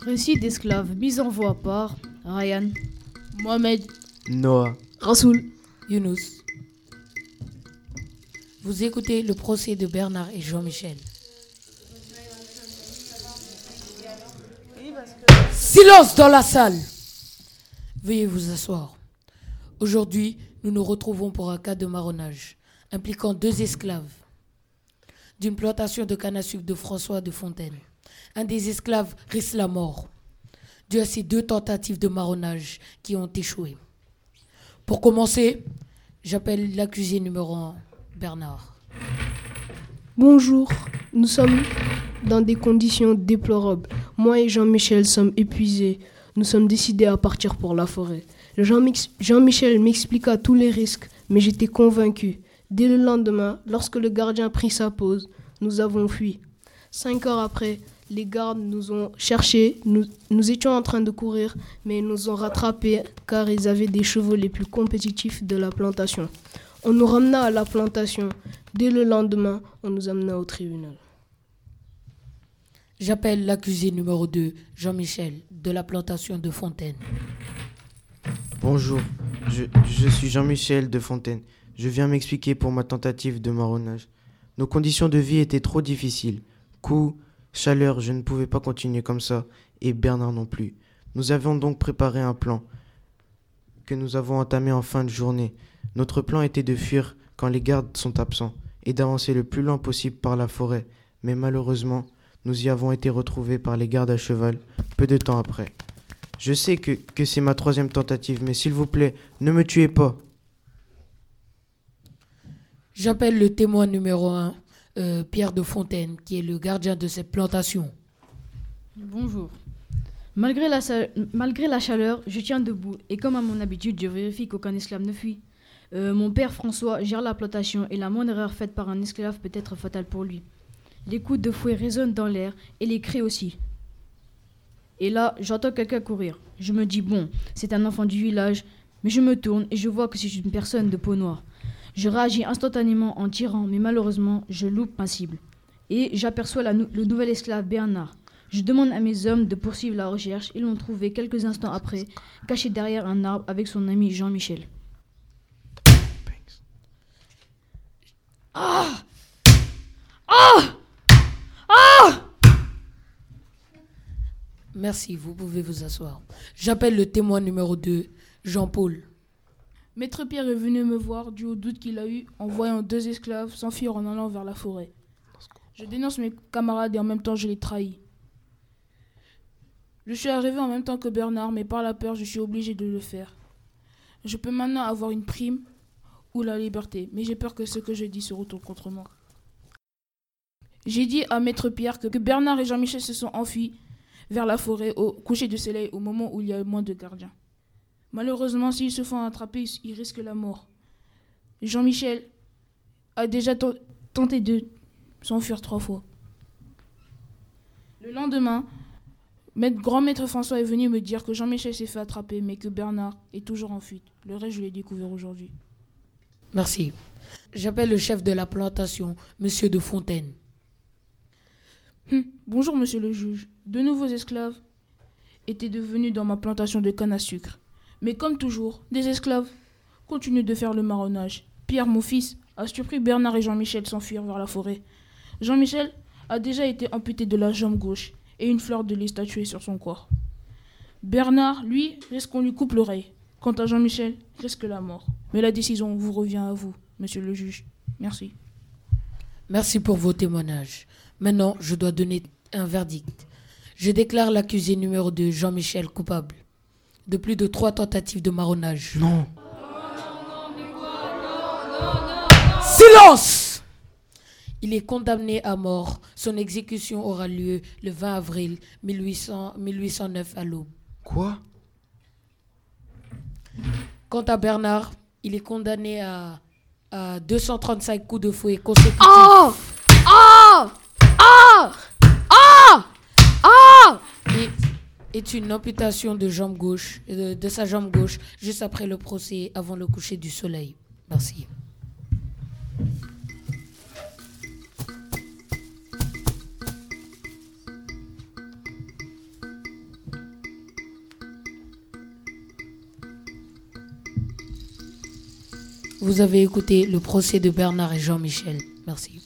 Récit d'esclaves mis en voie par Ryan, Mohamed, Noah, Rasoul, Younous. Vous écoutez le procès de Bernard et Jean-Michel. Silence dans la salle. Veuillez vous asseoir. Aujourd'hui, nous nous retrouvons pour un cas de marronnage impliquant deux esclaves d'une plantation de canne à sucre de François de Fontaine. Un des esclaves risque la mort dû à ces deux tentatives de marronnage qui ont échoué. Pour commencer, j'appelle l'accusé numéro 1, Bernard. Bonjour, nous sommes dans des conditions déplorables. Moi et Jean-Michel sommes épuisés. Nous sommes décidés à partir pour la forêt. Jean-Michel m'expliqua tous les risques, mais j'étais convaincu. Dès le lendemain, lorsque le gardien prit sa pause, nous avons fui. Cinq heures après, les gardes nous ont cherchés. Nous, nous étions en train de courir, mais ils nous ont rattrapés car ils avaient des chevaux les plus compétitifs de la plantation. On nous ramena à la plantation. Dès le lendemain, on nous amena au tribunal. J'appelle l'accusé numéro 2, Jean-Michel, de la plantation de Fontaine. bonjour. Je, je suis Jean-Michel de Fontaine. Je viens m'expliquer pour ma tentative de marronnage. Nos conditions de vie étaient trop difficiles. Coups, chaleur, je ne pouvais pas continuer comme ça, et Bernard non plus. Nous avions donc préparé un plan que nous avons entamé en fin de journée. Notre plan était de fuir quand les gardes sont absents et d'avancer le plus loin possible par la forêt. Mais malheureusement, nous y avons été retrouvés par les gardes à cheval peu de temps après. Je sais que c'est ma troisième tentative, mais s'il vous plaît, ne me tuez pas. J'appelle le témoin numéro 1, Pierre de Fontaine, qui est le gardien de cette plantation. Bonjour. Malgré la, sa- malgré la chaleur, je tiens debout et comme à mon habitude, je vérifie qu'aucun esclave ne fuit. Euh, mon père François gère la plantation et la moindre erreur faite par un esclave peut être fatale pour lui. Les coups de fouet résonnent dans l'air et les cris aussi. Et là, j'entends quelqu'un courir. Je me dis, bon, c'est un enfant du village, mais je me tourne et je vois que c'est une personne de peau noire. Je réagis instantanément en tirant, mais malheureusement, je loupe ma cible. Et j'aperçois le nouvel esclave Bernard. Je demande à mes hommes de poursuivre la recherche. Ils l'ont trouvé quelques instants après, caché derrière un arbre avec son ami Jean-Michel. Ah Ah Ah Merci, vous pouvez vous asseoir. J'appelle le témoin numéro 2, Jean-Paul. Maître Pierre est venu me voir dû au doute qu'il a eu en voyant deux esclaves s'enfuir en allant vers la forêt. Je dénonce mes camarades et en même temps je les trahis. Je suis arrivé en même temps que Bernard, mais par la peur, je suis obligé de le faire. Je peux maintenant avoir une prime ou la liberté, mais j'ai peur que ce que je dis se retourne contre moi. J'ai dit à Maître Pierre que, Bernard et Jean-Michel se sont enfuis vers la forêt au coucher du soleil au moment où il y a moins de gardiens. Malheureusement, s'ils se font attraper, ils- risquent la mort. Jean-Michel a déjà ten- tenté de s'enfuir trois fois. Le lendemain, maître, grand maître François est venu me dire que Jean-Michel s'est fait attraper, mais que Bernard est toujours en fuite. Le reste, je l'ai découvert aujourd'hui. Merci. J'appelle le chef de la plantation, Monsieur de Fontaine. Hum, Bonjour, monsieur le juge. De nouveaux esclaves étaient devenus dans ma plantation de canne à sucre. Mais comme toujours, des esclaves continuent de faire le marronnage. Pierre, mon fils, a surpris Bernard et Jean-Michel s'enfuir vers la forêt. Jean-Michel a déjà été amputé de la jambe gauche et une fleur de lys tatouée sur son corps. Bernard, lui, risque qu'on lui coupe l'oreille. Quant à Jean-Michel, risque la mort. Mais la décision vous revient à vous, monsieur le juge. Merci. Merci pour vos témoignages. Maintenant, je dois donner un verdict. Je déclare l'accusé numéro 2, Jean-Michel, coupable de plus de trois tentatives de marronnage. Non. Silence Il est condamné à mort. Son exécution aura lieu le 20 avril 1800 1809 à l'aube. Quoi? Quant à Bernard, il est condamné à, à 235 coups de fouet consécutifs. Oh Oh Oh Oh est une amputation de, jambe gauche, euh, de sa jambe gauche juste après le procès, avant le coucher du soleil. Merci. Vous avez écouté le procès de Bernard et Jean-Michel. Merci.